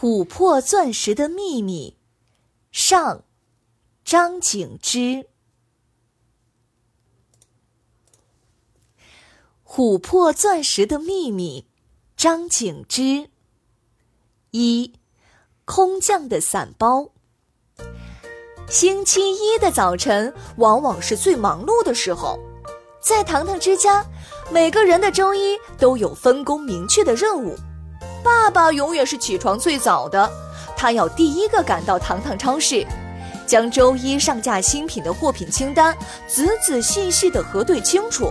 琥珀钻石的秘密，上。张景之，《琥珀钻石的秘密》，张景之。一，空降的伞包。星期一的早晨往往是最忙碌的时候，在糖糖之家，每个人的周一都有分工明确的任务。爸爸永远是起床最早的，他要第一个赶到糖糖超市。将周一上架新品的货品清单仔仔细细地核对清楚。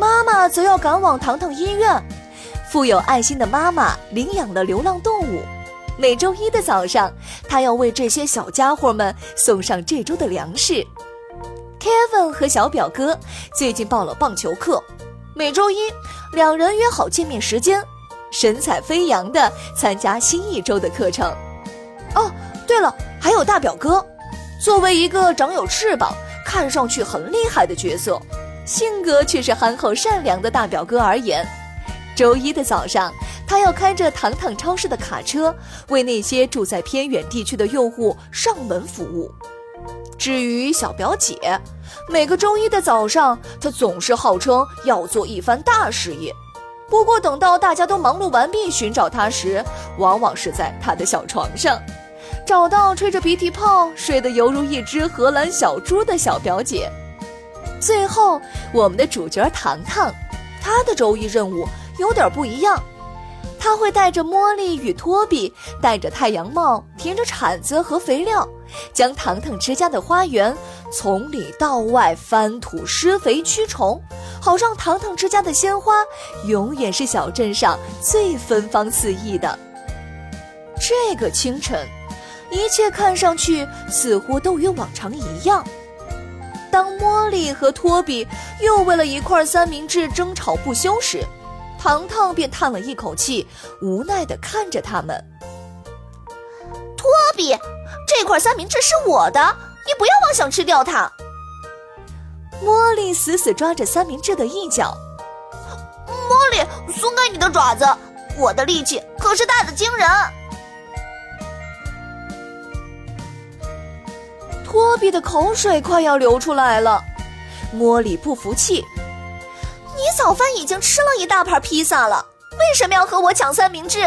妈妈则要赶往糖糖医院，富有爱心的妈妈领养了流浪动物。每周一的早上，她要为这些小家伙们送上这周的粮食。Kevin 和小表哥最近报了棒球课，每周一两人约好见面时间，神采飞扬地参加新一周的课程。哦，对了，还有大表哥。作为一个长有翅膀、看上去很厉害的角色，性格却是憨厚善良的大表哥而言，周一的早上，他要开着糖糖超市的卡车，为那些住在偏远地区的用户上门服务。至于小表姐，每个周一的早上，她总是号称要做一番大事业。不过，等到大家都忙碌完毕寻找她时，往往是在她的小床上。找到吹着鼻涕泡、睡得犹如一只荷兰小猪的小表姐。最后，我们的主角糖糖，他的周一任务有点不一样。他会带着茉莉与托比，戴着太阳帽，提着铲子和肥料，将糖糖之家的花园从里到外翻土、施肥、驱虫，好让糖糖之家的鲜花永远是小镇上最芬芳四溢的。这个清晨。一切看上去似乎都与往常一样。当茉莉和托比又为了一块三明治争吵不休时，糖糖便叹了一口气，无奈地看着他们。托比，这块三明治是我的，你不要妄想吃掉它。茉莉死死抓着三明治的一角。茉莉，松开你的爪子，我的力气可是大的惊人。托比的口水快要流出来了，茉莉不服气：“你早饭已经吃了一大盘披萨了，为什么要和我抢三明治？”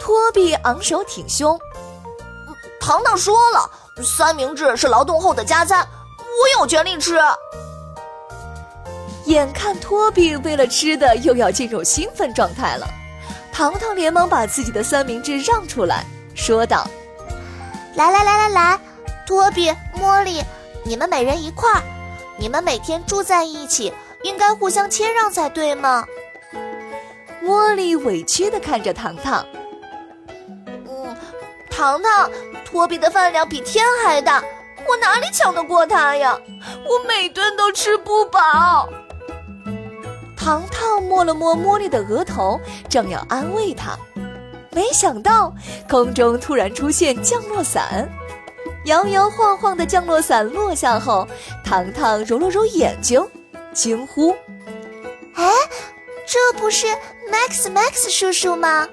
托比昂首挺胸：“糖糖说了，三明治是劳动后的加餐，我有权利吃。”眼看托比为了吃的又要进入兴奋状态了，糖糖连忙把自己的三明治让出来，说道：“来来来来来。”托比、茉莉，你们每人一块儿。你们每天住在一起，应该互相谦让才对嘛？茉莉委屈的看着糖糖。嗯，糖糖，托比的饭量比天还大，我哪里抢得过他呀？我每顿都吃不饱。糖糖摸了摸茉莉的额头，正要安慰她，没想到空中突然出现降落伞。摇摇晃晃的降落伞落下后，糖糖揉了揉眼睛，惊呼：“哎，这不是 Max Max 叔叔吗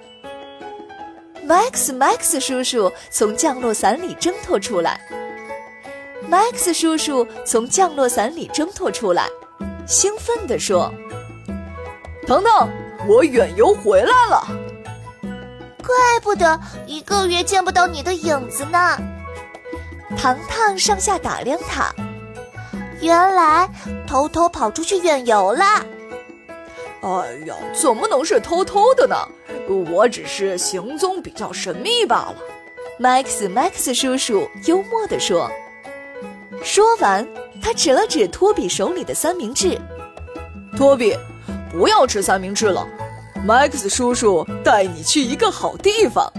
？”Max Max 叔叔从降落伞里挣脱出来。Max 叔叔从降落伞里挣脱出来，兴奋地说：“糖糖，我远游回来了。怪不得一个月见不到你的影子呢。”糖糖上下打量他，原来偷偷跑出去远游了。哎呀，怎么能是偷偷的呢？我只是行踪比较神秘罢了。Max Max 叔叔幽默地说。说完，他指了指托比手里的三明治。托比，不要吃三明治了。Max 叔叔带你去一个好地方，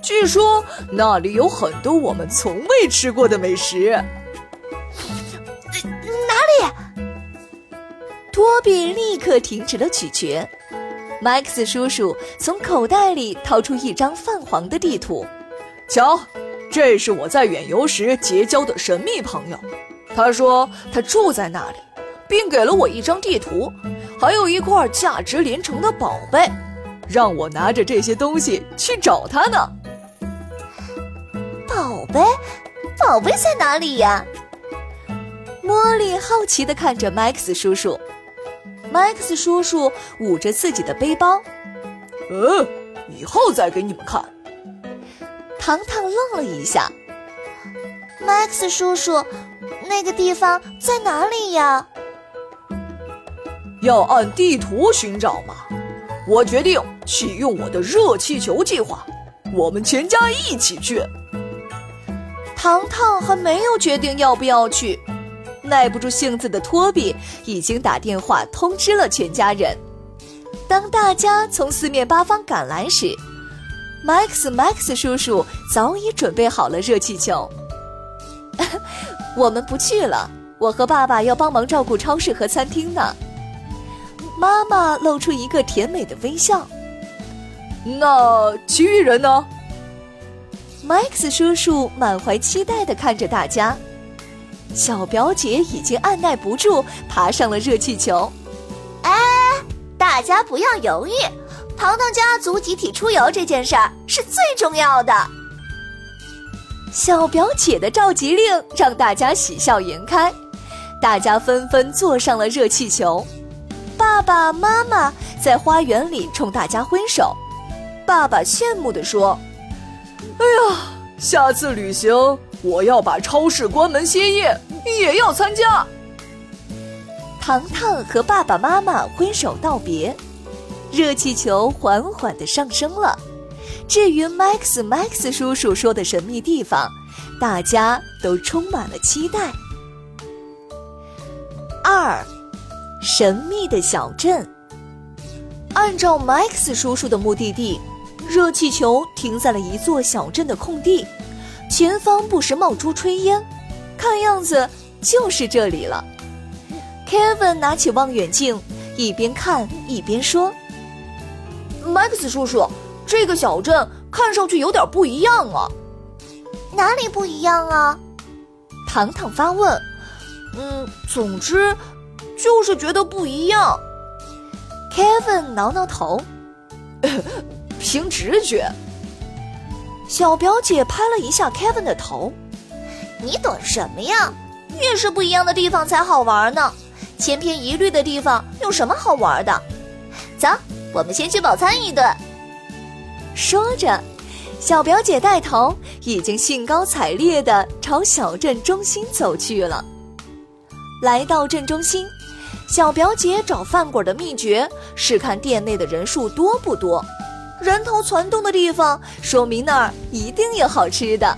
据说那里有很多我们从未吃过的美食。哪里？托比立刻停止了咀嚼。Max 叔叔从口袋里掏出一张泛黄的地图，瞧。这是我在远游时结交的神秘朋友，他说他住在那里，并给了我一张地图，还有一块价值连城的宝贝，让我拿着这些东西去找他呢。宝贝，宝贝在哪里呀？茉莉好奇地看着 Max 叔叔，Max 叔叔捂着自己的背包，嗯，以后再给你们看。糖糖愣了一下，Max 叔叔，那个地方在哪里呀？要按地图寻找吗？我决定启用我的热气球计划，我们全家一起去。糖糖还没有决定要不要去，耐不住性子的托比已经打电话通知了全家人。当大家从四面八方赶来时，Max Max 叔叔早已准备好了热气球。我们不去了，我和爸爸要帮忙照顾超市和餐厅呢。妈妈露出一个甜美的微笑。那其余人呢？Max 叔叔满怀期待地看着大家。小表姐已经按耐不住，爬上了热气球。哎，大家不要犹豫。糖糖家族集体出游这件事儿是最重要的。小表姐的召集令让大家喜笑颜开，大家纷纷坐上了热气球。爸爸妈妈在花园里冲大家挥手。爸爸羡慕地说：“哎呀，下次旅行我要把超市关门歇业也要参加。”糖糖和爸爸妈妈挥手道别。热气球缓缓地上升了。至于 Max Max 叔叔说的神秘地方，大家都充满了期待。二，神秘的小镇。按照 Max 叔叔的目的地，热气球停在了一座小镇的空地，前方不时冒出炊烟，看样子就是这里了。Kevin 拿起望远镜，一边看一边说。Max 叔叔，这个小镇看上去有点不一样啊。哪里不一样啊？糖糖发问。嗯，总之就是觉得不一样。Kevin 挠挠头，凭直觉。小表姐拍了一下 Kevin 的头。你懂什么呀？越是不一样的地方才好玩呢。千篇一律的地方有什么好玩的？走。我们先去饱餐一顿。说着，小表姐带头，已经兴高采烈地朝小镇中心走去了。来到镇中心，小表姐找饭馆的秘诀是看店内的人数多不多，人头攒动的地方，说明那儿一定有好吃的。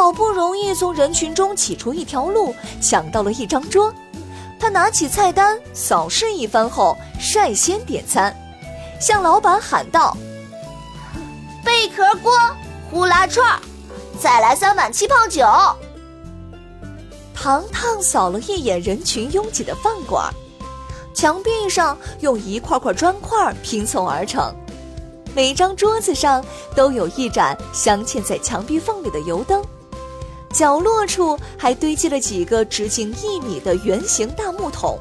好不容易从人群中挤出一条路，抢到了一张桌。他拿起菜单，扫视一番后，率先点餐，向老板喊道：“贝壳锅、呼啦串，再来三碗气泡酒。”糖糖扫了一眼人群拥挤的饭馆，墙壁上用一块块砖块拼凑而成，每张桌子上都有一盏镶嵌在墙壁缝里的油灯。角落处还堆积了几个直径一米的圆形大木桶，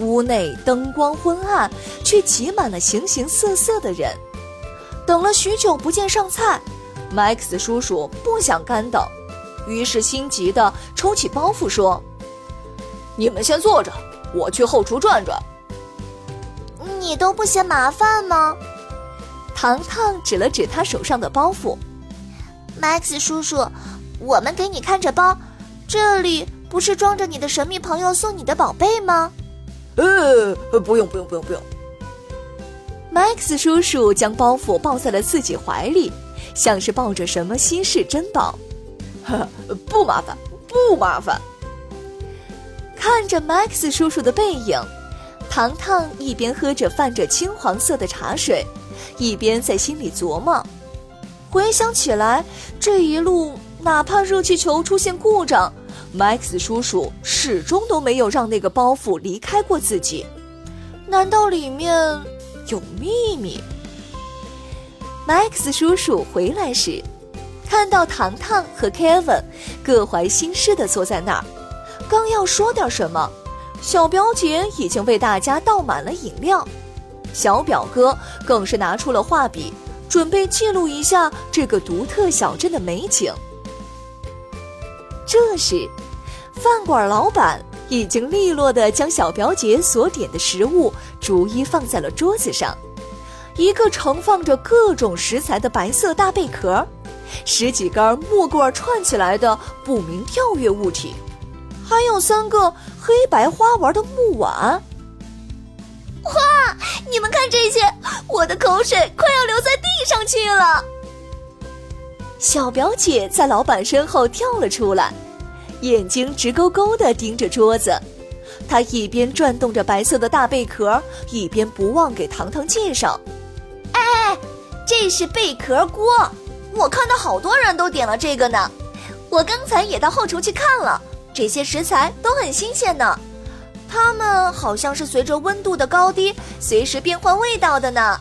屋内灯光昏暗，却挤满了形形色色的人。等了许久不见上菜，Max 叔叔不想干等，于是心急的抽起包袱说：“你们先坐着，我去后厨转转。”你都不嫌麻烦吗？糖糖指了指他手上的包袱，Max 叔叔。我们给你看着包，这里不是装着你的神秘朋友送你的宝贝吗？呃，不用不用不用不用，Max 叔叔将包袱抱在了自己怀里，像是抱着什么稀世珍宝。呵，不麻烦，不麻烦。看着 Max 叔叔的背影，糖糖一边喝着泛着金黄色的茶水，一边在心里琢磨。回想起来，这一路哪怕热气球出现故障，Max 叔叔始终都没有让那个包袱离开过自己。难道里面有秘密？Max 叔叔回来时，看到糖糖和 Kevin 各怀心事的坐在那儿，刚要说点什么，小表姐已经为大家倒满了饮料，小表哥更是拿出了画笔。准备记录一下这个独特小镇的美景。这时，饭馆老板已经利落地将小表姐所点的食物逐一放在了桌子上：一个盛放着各种食材的白色大贝壳，十几根木棍串起来的不明跳跃物体，还有三个黑白花纹的木碗。哇！你们看这些，我的口水快要流在地上去了。小表姐在老板身后跳了出来，眼睛直勾勾地盯着桌子。她一边转动着白色的大贝壳，一边不忘给糖糖介绍：“哎，这是贝壳锅，我看到好多人都点了这个呢。我刚才也到后厨去看了，这些食材都很新鲜呢。”它们好像是随着温度的高低随时变换味道的呢。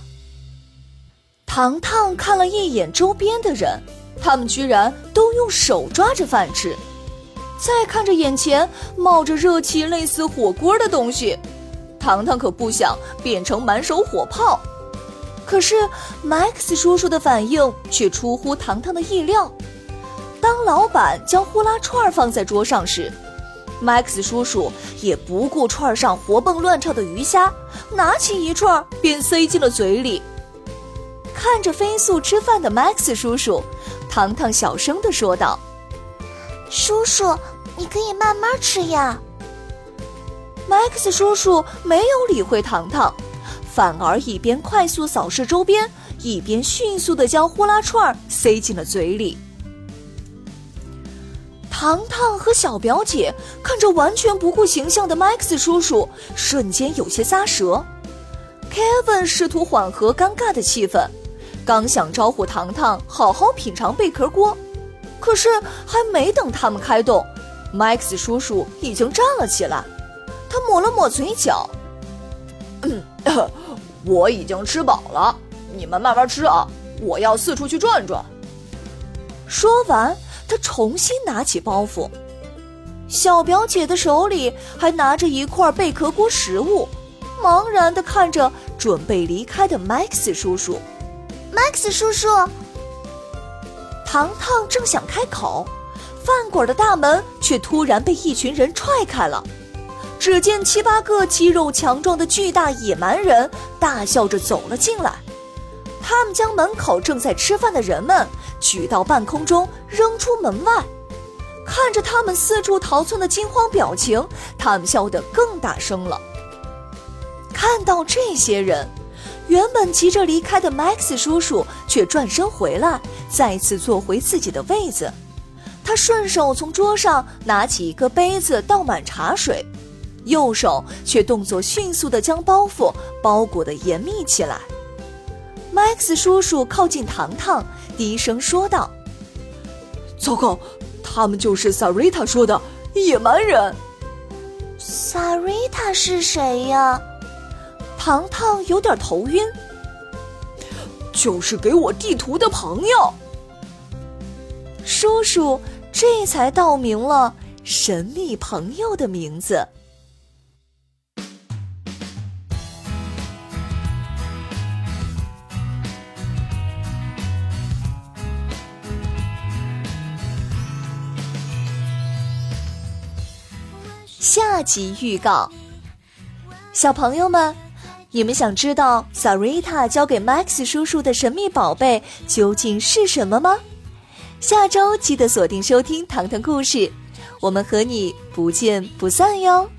糖糖看了一眼周边的人，他们居然都用手抓着饭吃。再看着眼前冒着热气、类似火锅的东西，糖糖可不想变成满手火炮。可是 Max 叔叔的反应却出乎糖糖的意料。当老板将呼啦串放在桌上时，Max 叔叔也不顾串上活蹦乱跳的鱼虾，拿起一串便塞进了嘴里。看着飞速吃饭的 Max 叔叔，糖糖小声地说道：“叔叔，你可以慢慢吃呀。”Max 叔叔没有理会糖糖，反而一边快速扫视周边，一边迅速地将呼啦串塞进了嘴里。糖糖和小表姐看着完全不顾形象的 Max 叔叔，瞬间有些咂舌。Kevin 试图缓和尴尬的气氛，刚想招呼糖糖好好品尝贝壳锅，可是还没等他们开动，Max 叔叔已经站了起来。他抹了抹嘴角：“ 我已经吃饱了，你们慢慢吃啊，我要四处去转转。”说完。他重新拿起包袱，小表姐的手里还拿着一块贝壳锅食物，茫然地看着准备离开的 Max 叔叔。Max 叔叔，糖糖正想开口，饭馆的大门却突然被一群人踹开了。只见七八个肌肉强壮的巨大野蛮人大笑着走了进来。他们将门口正在吃饭的人们举到半空中，扔出门外。看着他们四处逃窜的惊慌表情，他们笑得更大声了。看到这些人，原本急着离开的 Max 叔叔却转身回来，再次坐回自己的位子。他顺手从桌上拿起一个杯子，倒满茶水，右手却动作迅速地将包袱包裹得严密起来。Max 叔叔靠近糖糖，低声说道：“糟糕，他们就是 Sarita 说的野蛮人。”Sarita 是谁呀？糖糖有点头晕。就是给我地图的朋友。叔叔这才道明了神秘朋友的名字。下集预告：小朋友们，你们想知道 Sarita 交给 Max 叔叔的神秘宝贝究竟是什么吗？下周记得锁定收听糖糖故事，我们和你不见不散哟。